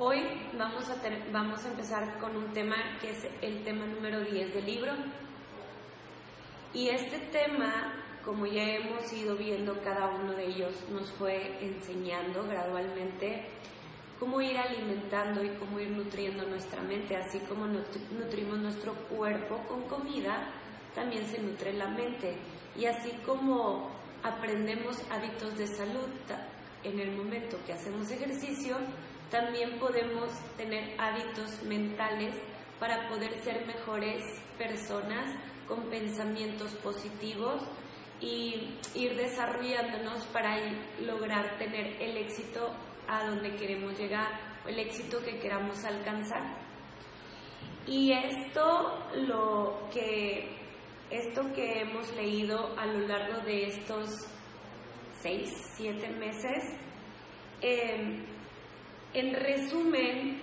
Hoy vamos a, vamos a empezar con un tema que es el tema número 10 del libro. Y este tema, como ya hemos ido viendo, cada uno de ellos nos fue enseñando gradualmente cómo ir alimentando y cómo ir nutriendo nuestra mente, así como nutrimos nuestro cuerpo con comida, también se nutre la mente. Y así como aprendemos hábitos de salud en el momento que hacemos ejercicio, también podemos tener hábitos mentales para poder ser mejores personas con pensamientos positivos y ir desarrollándonos para lograr tener el éxito a donde queremos llegar el éxito que queramos alcanzar. Y esto lo que esto que hemos leído a lo largo de estos seis, siete meses, em, en resumen,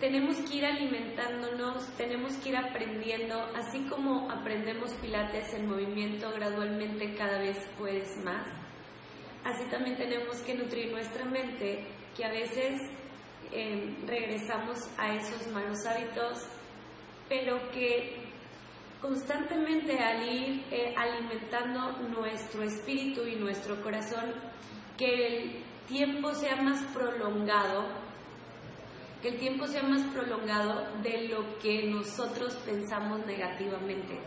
tenemos que ir alimentándonos, tenemos que ir aprendiendo, así como aprendemos pilates en movimiento gradualmente cada vez puedes más. Así también tenemos que nutrir nuestra mente, que a veces em, regresamos a esos malos hábitos, pero que constantemente al ir eh, alimentando nuestro espíritu y nuestro corazón, que el tiempo sea más prolongado, que el tiempo sea más prolongado de lo que nosotros pensamos negativamente.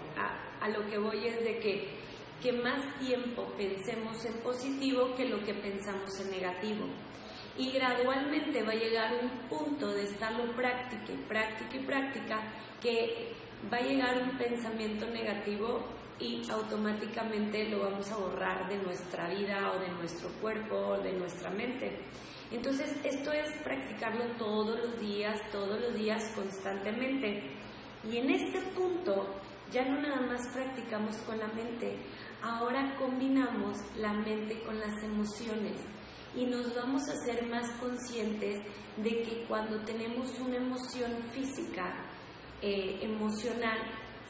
a lo que voy es de que que más tiempo pensemos en positivo que lo que pensamos en negativo. Y gradualmente va a llegar un punto de estarlo práctica y práctica y práctica que va a llegar un pensamiento negativo y automáticamente lo vamos a borrar de nuestra vida o de nuestro cuerpo o de nuestra mente. Entonces esto es practicarlo todos los días, todos los días constantemente. Y en este punto ya no nada más practicamos con la mente, ahora combinamos la mente con las emociones y nos vamos a ser más conscientes de que cuando tenemos una emoción física, eh, emocional,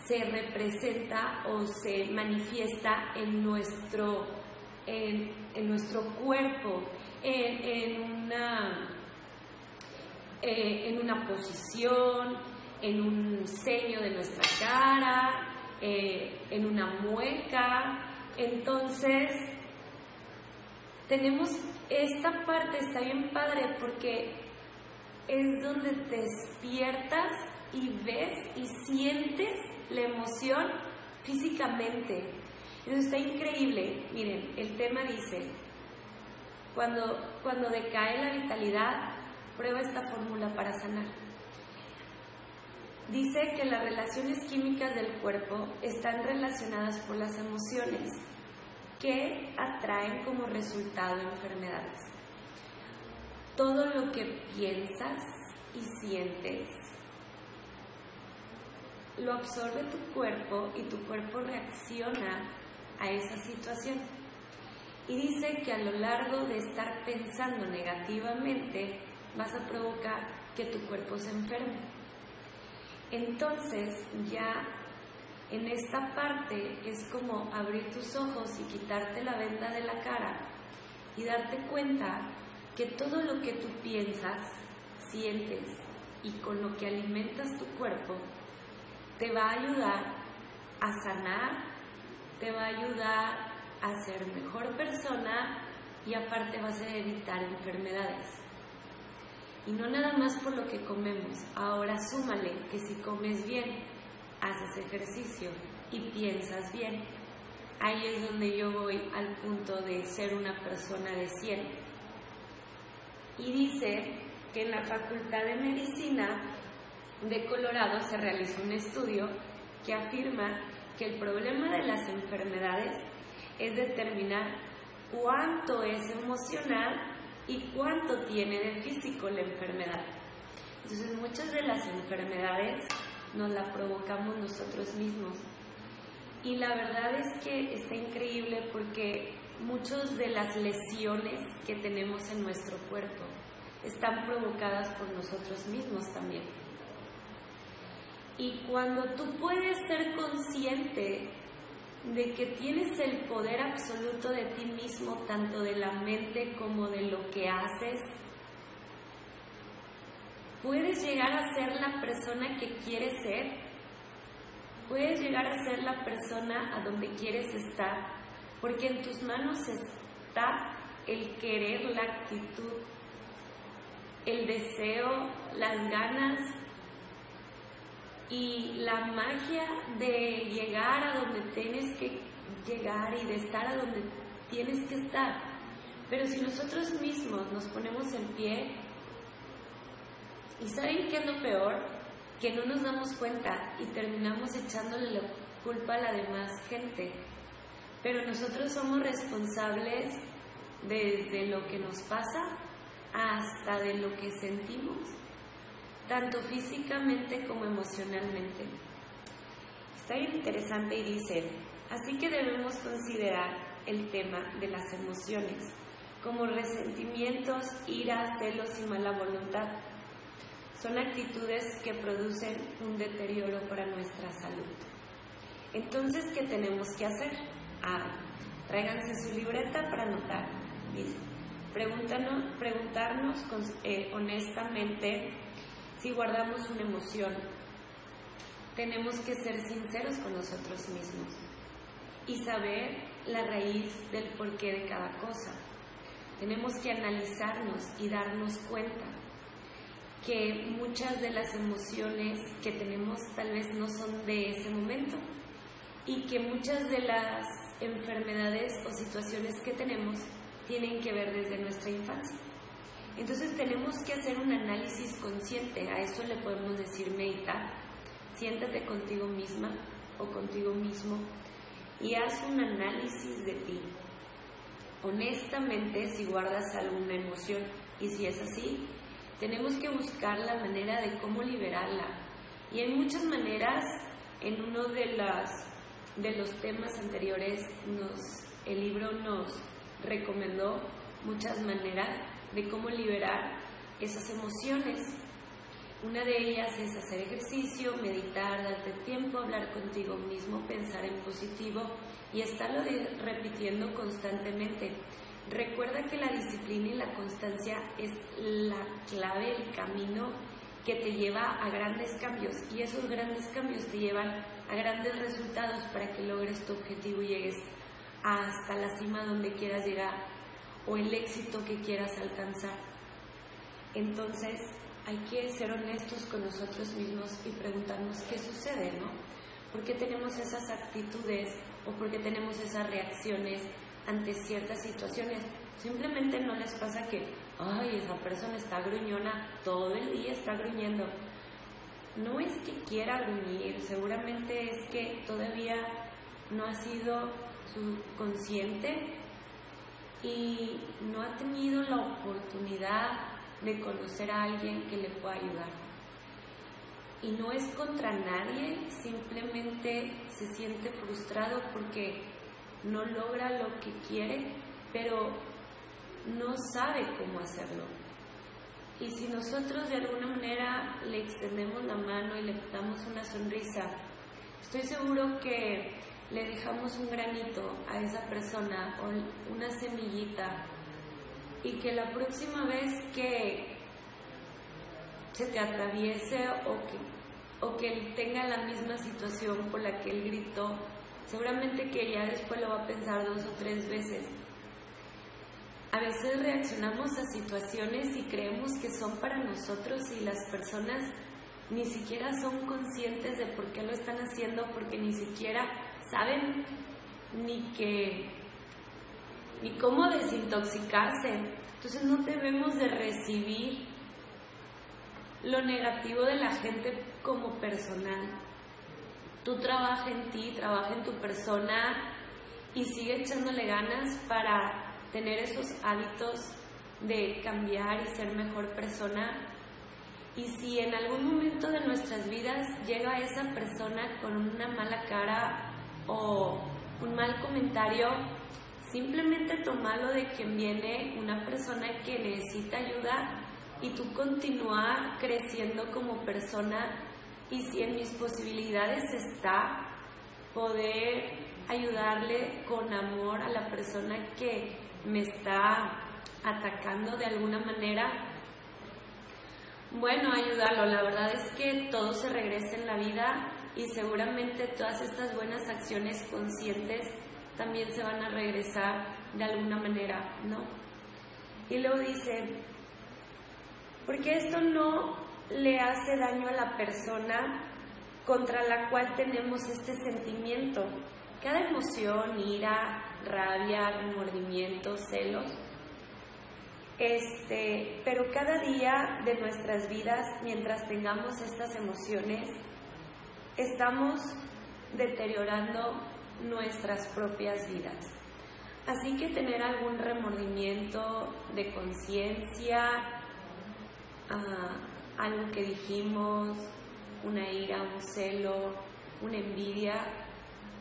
se representa o se manifiesta en nuestro, en, nuestro cuerpo, en, una, eh, en una posición, en un sello de nuestra cara, eh, en una mueca. Entonces, tenemos esta parte, está bien padre porque es donde despiertas y ves y sientes la emoción físicamente. Eso está increíble. Miren, el tema dice, cuando, cuando decae la vitalidad, prueba esta fórmula para sanar. Dice que las relaciones químicas del cuerpo están relacionadas por las emociones que atraen como resultado enfermedades. Todo lo que piensas y sientes lo absorbe tu cuerpo y tu cuerpo reacciona a esa situación. Y dice que a lo largo de estar pensando negativamente vas a provocar que tu cuerpo se enferme. Entonces ya en esta parte es como abrir tus ojos y quitarte la venda de la cara y darte cuenta que todo lo que tú piensas, sientes y con lo que alimentas tu cuerpo te va a ayudar a sanar, te va a ayudar a ser mejor persona y aparte vas a evitar enfermedades. Y no nada más por lo que comemos. Ahora súmale que si comes bien, haces ejercicio y piensas bien. Ahí es donde yo voy al punto de ser una persona de 100. Y dice que en la Facultad de Medicina de Colorado se realizó un estudio que afirma que el problema de las enfermedades es determinar cuánto es emocional y cuánto tiene de físico la enfermedad. Entonces muchas de las enfermedades nos las provocamos nosotros mismos. Y la verdad es que está increíble porque muchas de las lesiones que tenemos en nuestro cuerpo están provocadas por nosotros mismos también. Y cuando tú puedes ser consciente de que tienes el poder absoluto de ti mismo, tanto de la mente como de lo que haces, puedes llegar a ser la persona que quieres ser, puedes llegar a ser la persona a donde quieres estar, porque en tus manos está el querer, la actitud, el deseo, las ganas y la magia de llegar a donde tienes que llegar y de estar a donde tienes que estar. Pero si nosotros mismos nos ponemos en pie, ¿y saben qué es lo peor? Que no nos damos cuenta y terminamos echándole la culpa a la demás gente. Pero nosotros somos responsables desde lo que nos pasa hasta de lo que sentimos, tanto físicamente como emocionalmente. Está bien interesante y dice, así que debemos considerar el tema de las emociones como resentimientos, ira, celos y mala voluntad. Son actitudes que producen un deterioro para nuestra salud. Entonces, ¿qué tenemos que hacer? Ah, tráiganse su libreta para anotar. Dice, preguntarnos eh, honestamente si guardamos una emoción. Tenemos que ser sinceros con nosotros mismos y saber la raíz del porqué de cada cosa. Tenemos que analizarnos y darnos cuenta que muchas de las emociones que tenemos tal vez no son de ese momento y que muchas de las enfermedades o situaciones que tenemos tienen que ver desde nuestra infancia. Entonces tenemos que hacer un análisis consciente, a eso le podemos decir meditar. Siéntate contigo misma o contigo mismo y haz un análisis de ti. Honestamente, si guardas alguna emoción y si es así, tenemos que buscar la manera de cómo liberarla. Y hay muchas maneras, en uno de, los temas anteriores, el libro nos recomendó muchas maneras de cómo liberar esas emociones. Una de ellas es hacer ejercicio, meditar, darte tiempo, hablar contigo mismo, pensar en positivo y estarlo repitiendo constantemente. Recuerda que la disciplina y la constancia es la clave, el camino que te lleva a grandes cambios y esos grandes cambios te llevan a grandes resultados para que logres tu objetivo y llegues hasta la cima donde quieras llegar o el éxito que quieras alcanzar. Entonces, hay que ser honestos con nosotros mismos y preguntarnos qué sucede, ¿no? ¿Por qué tenemos esas actitudes o por qué tenemos esas reacciones ante ciertas situaciones? Simplemente no les pasa que, ay, esa persona está gruñona, todo el día está gruñendo. No es que quiera gruñir, seguramente es que todavía no ha sido su consciente y no ha tenido la oportunidad de conocer a alguien que le pueda ayudar. Y no es contra nadie, simplemente se siente frustrado porque no logra lo que quiere, pero no sabe cómo hacerlo. Y si nosotros de alguna manera le extendemos la mano y le damos una sonrisa, estoy seguro que le dejamos un granito a esa persona o una semillita y que la próxima vez que se te atraviese o que, o que él tenga la misma situación por la que él gritó, seguramente que ya después lo va a pensar dos o tres veces. A veces reaccionamos a situaciones y creemos que son para nosotros y las personas ni siquiera son conscientes de por qué lo están haciendo porque ni siquiera saben ni que ni cómo desintoxicarse. Entonces no debemos de recibir lo negativo de la gente como personal. Tú trabaja en ti, trabaja en tu persona y sigue echándole ganas para tener esos hábitos de cambiar y ser mejor persona. Y si en algún momento de nuestras vidas llega esa persona con una mala cara o un mal comentario, Simplemente tomarlo de que viene una persona que necesita ayuda y tú continuar creciendo como persona y si en mis posibilidades está poder ayudarle con amor a la persona que me está atacando de alguna manera, bueno, ayudarlo. La verdad es que todo se regresa en la vida y seguramente todas estas buenas acciones conscientes también se van a regresar de alguna manera, ¿no? Y luego dice, porque esto no le hace daño a la persona contra la cual tenemos este sentimiento. Cada emoción, ira, rabia, remordimiento, celos, este, pero cada día de nuestras vidas, mientras tengamos estas emociones, estamos deteriorando nuestras propias vidas. Así que tener algún remordimiento de conciencia, ah, algo que dijimos, una ira, un celo, una envidia,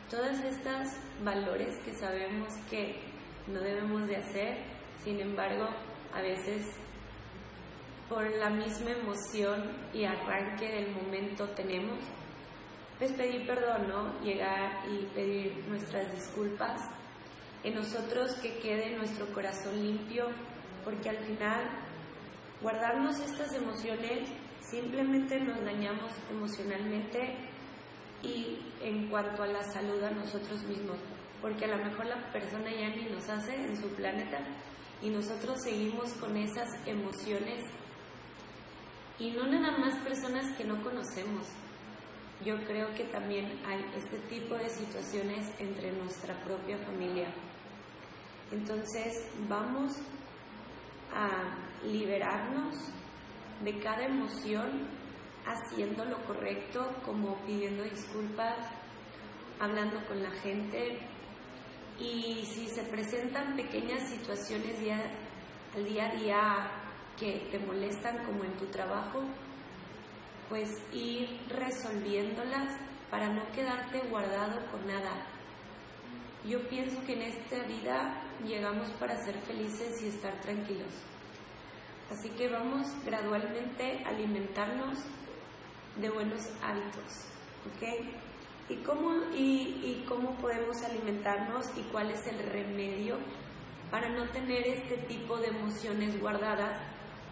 todas estas valores que sabemos que no debemos de hacer, sin embargo, a veces por la misma emoción y arranque del momento tenemos, pues pedir perdón, ¿no? Llegar y pedir nuestras disculpas, en nosotros que quede nuestro corazón limpio, porque al final guardarnos estas emociones simplemente nos dañamos emocionalmente y en cuanto a la salud a nosotros mismos, porque a lo mejor la persona ya ni nos hace en su planeta y nosotros seguimos con esas emociones y no nada más personas que no conocemos. Yo creo que también hay este tipo de situaciones entre nuestra propia familia. Entonces vamos a liberarnos de cada emoción haciendo lo correcto, como pidiendo disculpas, hablando con la gente, y si se presentan pequeñas situaciones día, al día a día que te molestan como en tu trabajo, pues ir resolviéndolas para no quedarte guardado con nada. Yo pienso que en esta vida llegamos para ser felices y estar tranquilos. Así que vamos gradualmente a alimentarnos de buenos hábitos, ¿ok? ¿Y cómo, y, cómo podemos alimentarnos y cuál es el remedio para no tener este tipo de emociones guardadas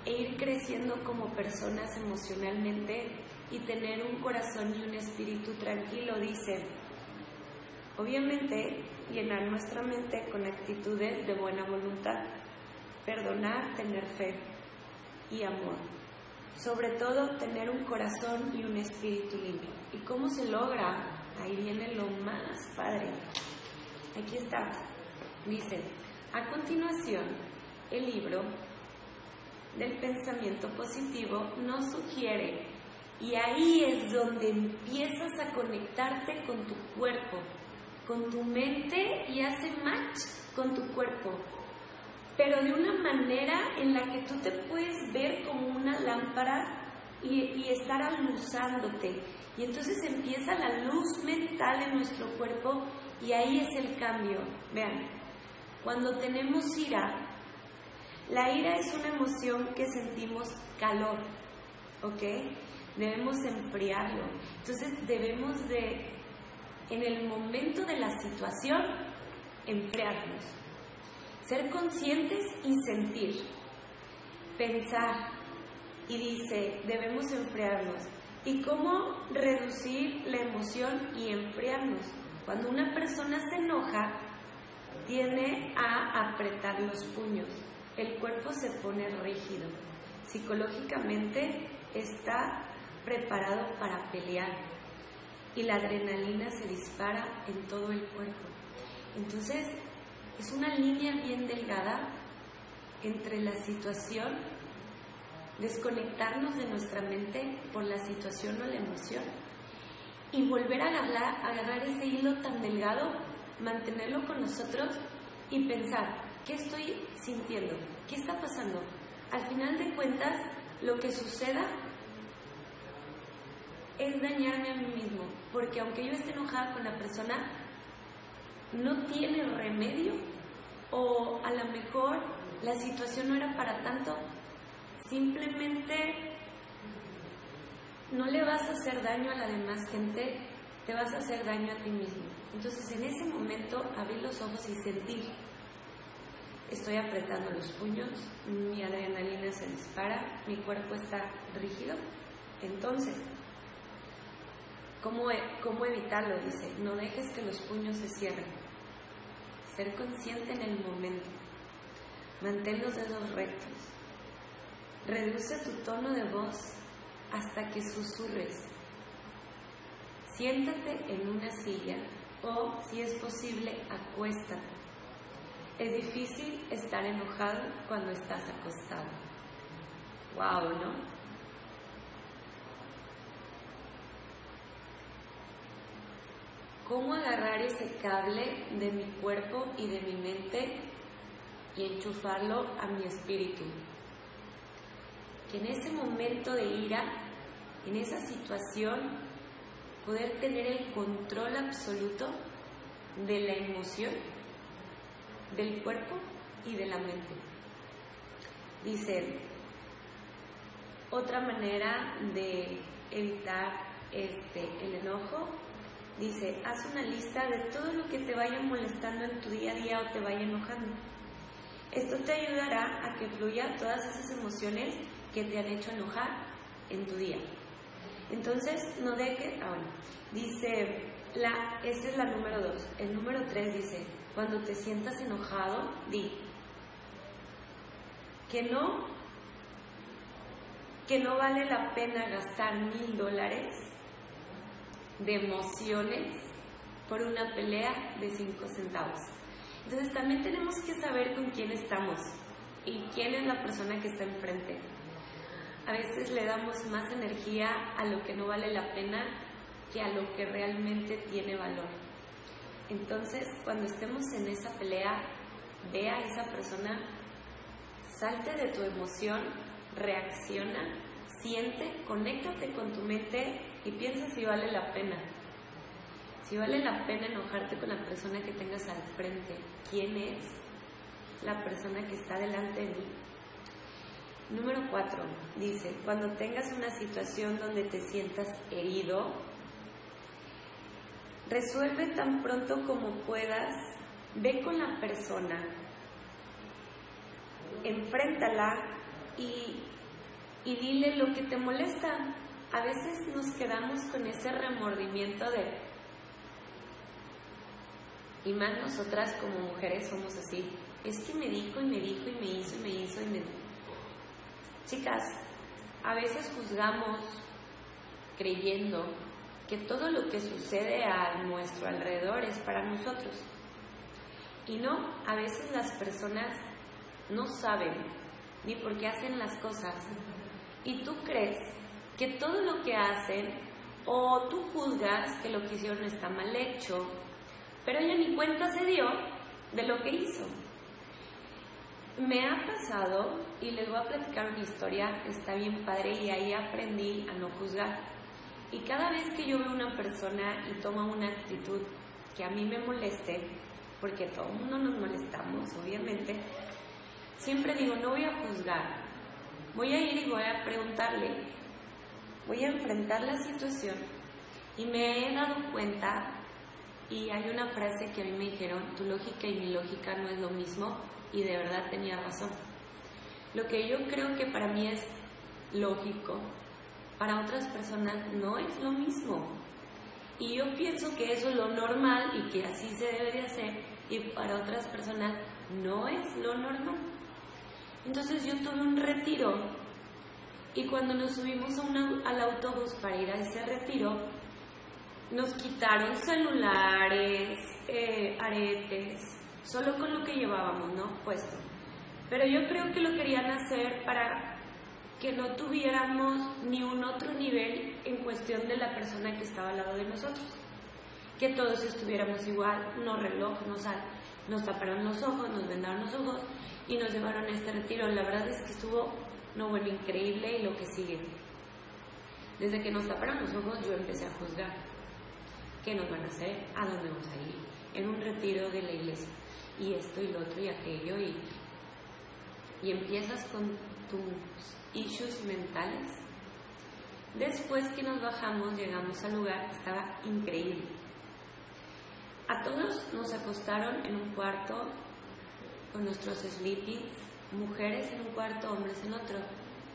e ir creciendo como personas emocionalmente y tener un corazón y un espíritu tranquilo, dice. Obviamente, llenar nuestra mente con actitudes de buena voluntad, perdonar, tener fe y amor. Sobre todo, tener un corazón y un espíritu limpio. ¿Y cómo se logra? Ahí viene lo más padre. Aquí está. Dice, a continuación, el libro del pensamiento positivo nos sugiere, y ahí es donde empiezas a conectarte con tu cuerpo, con tu mente y hace match con tu cuerpo, pero de una manera en la que tú te puedes ver como una lámpara y, y estar aluzándote y entonces empieza la luz mental en nuestro cuerpo y ahí es el cambio. Vean, cuando tenemos ira, la ira es una emoción que sentimos calor, ¿ok? Debemos enfriarlo. Entonces debemos de, en el momento de la situación, enfriarnos. Ser conscientes y sentir. Pensar. Y dice, debemos enfriarnos. ¿Y cómo reducir la emoción y enfriarnos? Cuando una persona se enoja, tiene a apretar los puños. El cuerpo se pone rígido. Psicológicamente está preparado para pelear y la adrenalina se dispara en todo el cuerpo. Entonces, es una línea bien delgada entre la situación desconectarnos de nuestra mente por la situación o la emoción y volver a agarrar, ese hilo tan delgado, mantenerlo con nosotros y pensar, ¿qué estoy sintiendo? ¿Qué está pasando? Al final de cuentas, lo que suceda es dañarme a mí mismo, porque aunque yo esté enojada con la persona, no tiene remedio o a lo mejor la situación no era para tanto Simplemente no le vas a hacer daño a la demás gente, te vas a hacer daño a ti mismo. Entonces en ese momento abrir los ojos y sentir. Estoy apretando los puños, mi adrenalina se dispara, mi cuerpo está rígido. Entonces, ¿cómo, e-, cómo evitarlo? Dice, no dejes que los puños se cierren. Ser consciente en el momento. Mantén los dedos rectos. Reduce tu tono de voz hasta que susurres. Siéntate en una silla o, si es posible, acuéstate. Es difícil estar enojado cuando estás acostado. Wow, ¿no? ¿Cómo agarrar ese cable de mi cuerpo y de mi mente y enchufarlo a mi espíritu? Que en ese momento de ira, en esa situación, poder tener el control absoluto de la emoción, del cuerpo y de la mente. Dice, otra manera de evitar este, el enojo, dice, haz una lista de todo lo que te vaya molestando en tu día a día o te vaya enojando. Esto te ayudará a que fluya todas esas emociones que te han hecho enojar en tu día. Entonces, no deje, ah, bueno, dice, la, esta es la número dos. El número tres dice, cuando te sientas enojado, di que no, que no vale la pena gastar mil dólares de emociones por una pelea de cinco centavos. Entonces también tenemos que saber con quién estamos y quién es la persona que está enfrente a veces le damos más energía a lo que no vale la pena que a lo que realmente tiene valor. Entonces, cuando estemos en esa pelea, ve a esa persona, salte de tu emoción, reacciona, siente, conéctate con tu mente y piensa si vale la pena. Si vale la pena enojarte con la persona que tengas al frente, ¿quién es la persona que está delante de mí? Número cuatro, dice, cuando tengas una situación donde te sientas herido, resuelve tan pronto como puedas, ve con la persona, enfréntala y, y dile lo que te molesta. A veces nos quedamos con ese remordimiento de, y más nosotras como mujeres somos así, es que me dijo y me dijo y me hizo y me hizo y me Chicas, a veces juzgamos creyendo que todo lo que sucede a nuestro alrededor es para nosotros. Y no, a veces las personas no saben ni por qué hacen las cosas. Y tú crees que todo lo que hacen o tú juzgas que lo que hicieron está mal hecho, pero ella ni cuenta se dio de lo que hizo. Me ha pasado, y les voy a platicar una historia, está bien padre, y ahí aprendí a no juzgar. Y cada vez que yo veo una persona y toma una actitud que a mí me moleste, porque todo el mundo nos molestamos, obviamente, siempre digo, no voy a juzgar, voy a ir y voy a preguntarle, voy a enfrentar la situación. Y me he dado cuenta, y hay una frase que a mí me dijeron, tu lógica y mi lógica no es lo mismo, y de verdad tenía razón. Lo que yo creo que para mí es lógico, para otras personas no es lo mismo. Y yo pienso que eso es lo normal y que así se debe de hacer y para otras personas no es lo normal. Entonces yo tuve un retiro y cuando nos subimos al autobús para ir a ese retiro, nos quitaron celulares, eh, aretes, solo con lo que llevábamos, ¿no? Puesto. Pero yo creo que lo querían hacer para que no tuviéramos ni un otro nivel en cuestión de la persona que estaba al lado de nosotros. Que todos estuviéramos igual, no reloj, no sal. Nos taparon los ojos, nos vendaron los ojos y nos llevaron a este retiro. La verdad es que estuvo, no bueno, increíble y lo que sigue. Desde que nos taparon los ojos yo empecé a juzgar. ¿Qué nos van a hacer? ¿A dónde vamos a ir? En un retiro de la iglesia y esto y lo otro y aquello y, y empiezas con tus issues mentales. Después que nos bajamos, llegamos al lugar, estaba increíble. A todos nos acostaron en un cuarto con nuestros sleepings, mujeres en un cuarto, hombres en otro.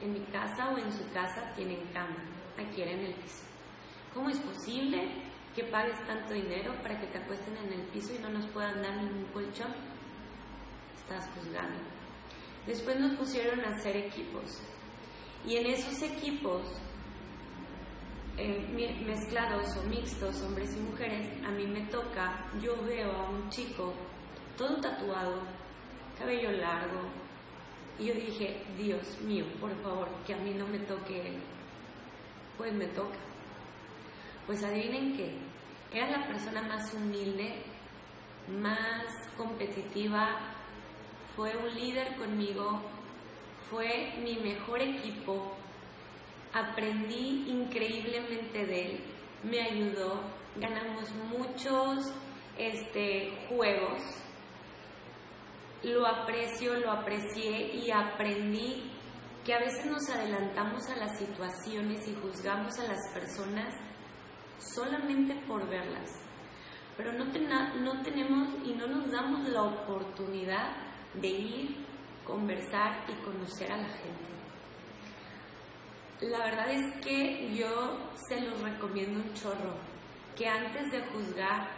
En mi casa o en su casa tienen cama, aquí en el piso. ¿Cómo es posible que pagues tanto dinero para que te acuesten en el piso y no nos puedan dar ningún colchón? Estás juzgando. Después nos pusieron a hacer equipos. Y en esos equipos eh, mezclados o mixtos, hombres y mujeres, a mí me toca, yo veo a un chico todo tatuado, cabello largo, y yo dije, Dios mío, por favor, que a mí no me toque él. Pues me toca. Pues adivinen qué, era la persona más humilde, más competitiva, fue un líder conmigo, fue mi mejor equipo, aprendí increíblemente de él, me ayudó, ganamos muchos este, juegos, lo aprecio, lo aprecié y aprendí que a veces nos adelantamos a las situaciones y juzgamos a las personas solamente por verlas, pero no, no tenemos y no nos damos la oportunidad de ir, conversar y conocer a la gente. La verdad es que yo se los recomiendo un chorro, que antes de juzgar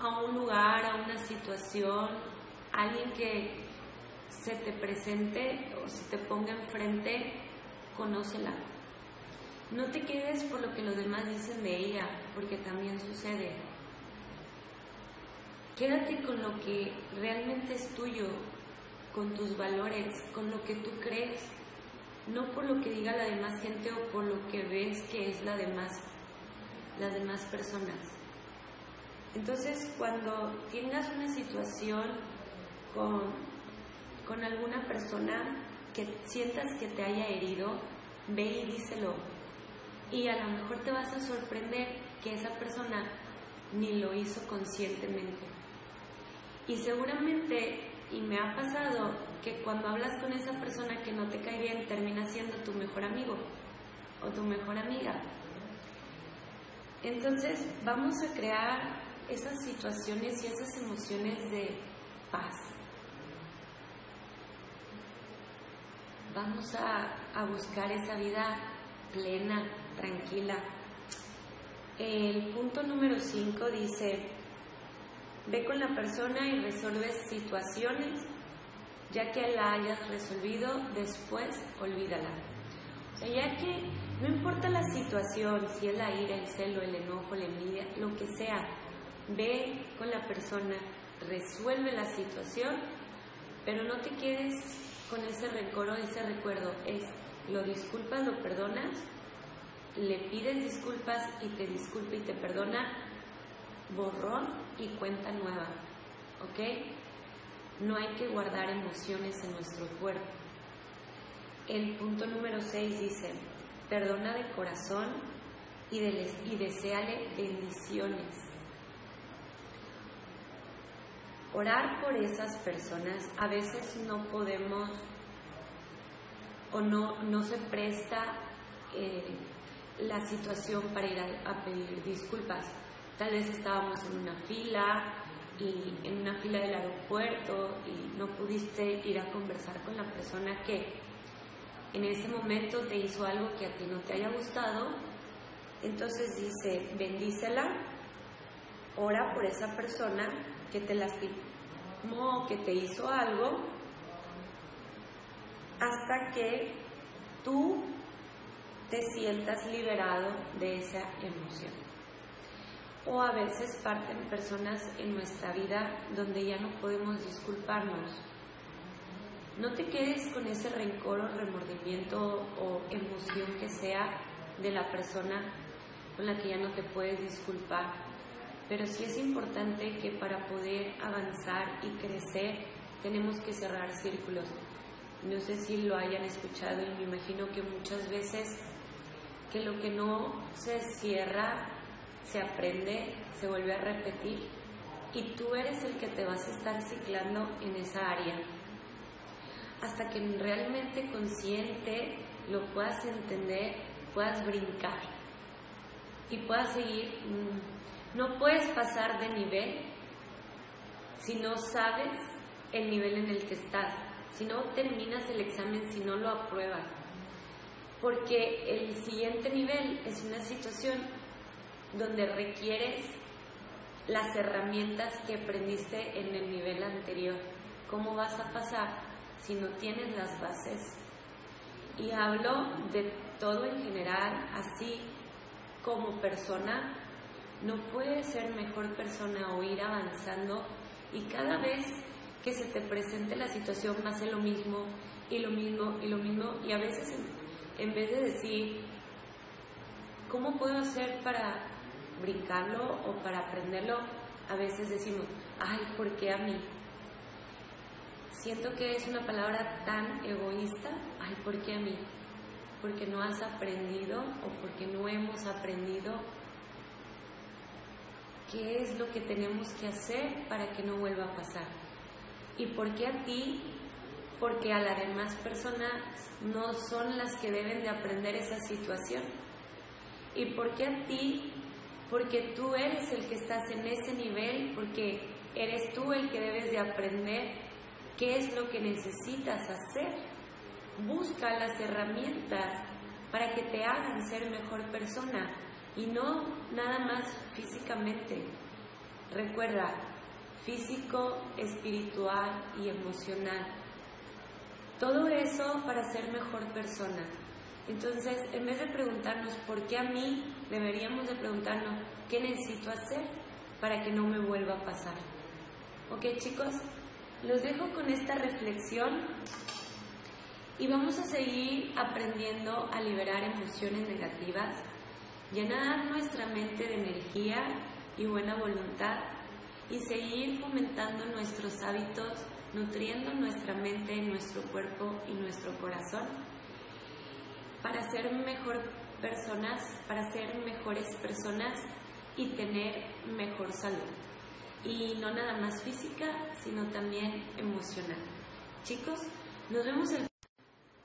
a un lugar, a una situación, a alguien que se te presente o se te ponga enfrente, conócela. No te quedes por lo que los demás dicen de ella, porque también sucede. Quédate con lo que realmente es tuyo, con tus valores, con lo que tú crees no por lo que diga la demás gente o por lo que ves que es la demás, las demás personas. Entonces, cuando tengas una situación con, con alguna persona que sientas que te haya herido, ve y díselo. Y a lo mejor te vas a sorprender que esa persona ni lo hizo conscientemente. Y seguramente, y me ha pasado, que cuando hablas con esa persona que no te cae bien termina siendo tu mejor amigo o tu mejor amiga. Entonces vamos a crear esas situaciones y esas emociones de paz. Vamos a, a buscar esa vida plena, tranquila. El punto número 5 dice, ve con la persona y resuelve situaciones ya que la hayas resolvido, después olvídala. O sea, ya que no importa la situación, si es la ira, el celo, el enojo, la envidia, lo que sea, ve con la persona, resuelve la situación, pero no te quedes con ese rencor ese recuerdo. Es, lo disculpas, lo perdonas, le pides disculpas y te disculpa y te perdona, borrón y cuenta nueva. ¿Ok? No hay que guardar emociones en nuestro cuerpo. El punto número 6 dice, perdona de corazón y, de, deseale bendiciones. Orar por esas personas a veces no podemos o no, no se presta eh, la situación para ir a pedir disculpas. Tal vez estábamos en una fila, y en una fila del aeropuerto y no pudiste ir a conversar con la persona que en ese momento te hizo algo que a ti no te haya gustado, entonces dice, bendícela, ora por esa persona que te lastimó, que te hizo algo, hasta que tú te sientas liberado de esa emoción o a veces parten personas en nuestra vida donde ya no podemos disculparnos. No te quedes con ese rencor o remordimiento o emoción que sea de la persona con la que ya no te puedes disculpar, pero sí es importante que para poder avanzar y crecer tenemos que cerrar círculos. No sé si lo hayan escuchado y me imagino que muchas veces que lo que no se cierra se aprende, se vuelve a repetir y tú eres el que te vas a estar ciclando en esa área hasta que realmente consciente lo puedas entender, puedas brincar y puedas seguir. Mm, no puedes pasar de nivel si no sabes el nivel en el que estás, si no terminas el examen, si no lo apruebas. Porque el siguiente nivel es una situación donde requieres las herramientas que aprendiste en el nivel anterior. ¿Cómo vas a pasar si no tienes las bases? Y hablo de todo en general, así como persona, no puedes ser mejor persona o ir avanzando y cada vez que se te presente la situación va a ser lo mismo y lo mismo y lo mismo y a veces en, vez de decir, ¿cómo puedo hacer para brincarlo o para aprenderlo? A veces decimos, ay, ¿por qué a mí? Siento que es una palabra tan egoísta, ay, ¿por qué a mí? Porque no has aprendido o porque no hemos aprendido qué es lo que tenemos que hacer para que no vuelva a pasar. ¿Y por qué a ti? Porque a las demás personas no son las que deben de aprender esa situación. ¿Y por qué a ti? Porque tú eres el que estás en ese nivel, porque eres tú el que debes de aprender qué es lo que necesitas hacer. Busca las herramientas para que te hagan ser mejor persona y no nada más físicamente. Recuerda, físico, espiritual y emocional. Todo eso para ser mejor persona. Entonces, en vez de preguntarnos por qué a mí, deberíamos de preguntarnos qué necesito hacer para que no me vuelva a pasar. ¿Ok chicos? Los dejo con esta reflexión y vamos a seguir aprendiendo a liberar emociones negativas, llenar nuestra mente de energía y buena voluntad y seguir fomentando nuestros hábitos, nutriendo nuestra mente, nuestro cuerpo y nuestro corazón para ser mejor personas, para ser mejores personas y tener mejor salud. Y no nada más física, sino también emocional. Chicos, nos vemos el,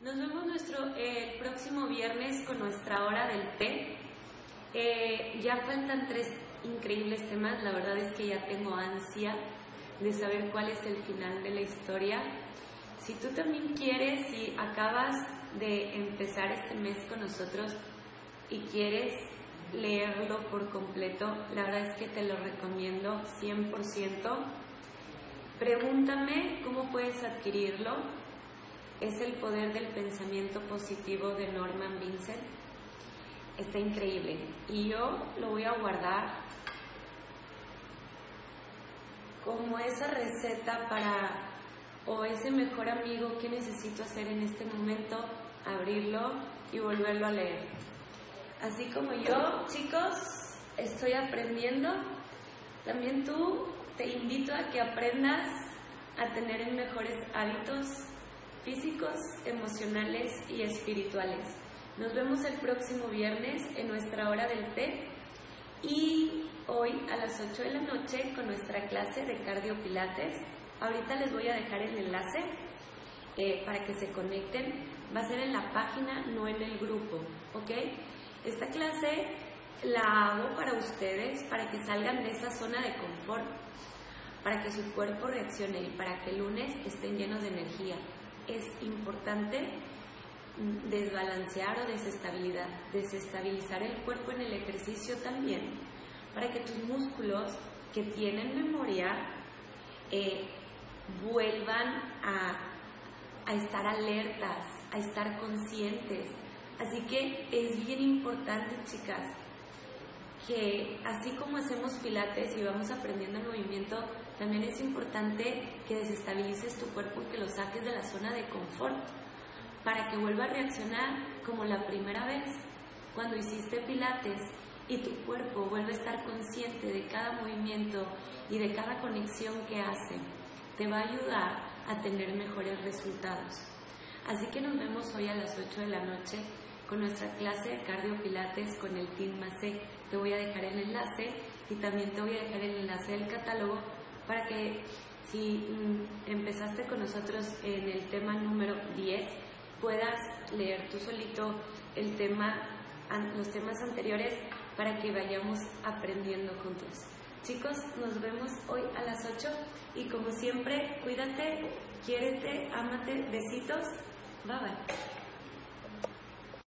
nos vemos nuestro el próximo viernes con nuestra hora del té. Eh, ya faltan tres increíbles temas. La verdad es que ya tengo ansia de saber cuál es el final de la historia. Si tú también quieres, si acabas de empezar este mes con nosotros y quieres leerlo por completo, la verdad es que te lo recomiendo 100%. Pregúntame cómo puedes adquirirlo. Es el poder del pensamiento positivo de Norman Vincent. Está increíble. Y yo lo voy a guardar como esa receta para o ese mejor amigo que necesito hacer en este momento, abrirlo y volverlo a leer. Así como yo, chicos, estoy aprendiendo, también tú te invito a que aprendas a tener mejores hábitos físicos, emocionales y espirituales. Nos vemos el próximo viernes en nuestra hora del té y hoy a las 8 de la noche con nuestra clase de cardio pilates. Ahorita les voy a dejar el enlace eh, para que se conecten. Va a ser en la página, no en el grupo, ¿ok? Esta clase la hago para ustedes, para que salgan de esa zona de confort, para que su cuerpo reaccione y para que el lunes estén llenos de energía. Es importante desbalancear o desestabilidad, desestabilizar el cuerpo en el ejercicio también, para que tus músculos que tienen memoria eh, vuelvan a, a estar alertas, a estar conscientes. Así que es bien importante, chicas, que así como hacemos pilates y vamos aprendiendo el movimiento, también es importante que desestabilices tu cuerpo y que lo saques de la zona de confort para que vuelva a reaccionar como la primera vez cuando hiciste pilates y tu cuerpo vuelve a estar consciente de cada movimiento y de cada conexión que hace, te va a ayudar a tener mejores resultados. Así que nos vemos hoy a las 8 de la noche con nuestra clase de cardio pilates con el Team Macé. Te voy a dejar el enlace y también te voy a dejar el enlace del catálogo para que si mm, empezaste con nosotros en el tema número 10, puedas leer tú solito el tema, los temas anteriores para que vayamos aprendiendo juntos. Chicos, nos vemos hoy a las 8 y como siempre, cuídate, quiérete, ámate, besitos. Bye bye.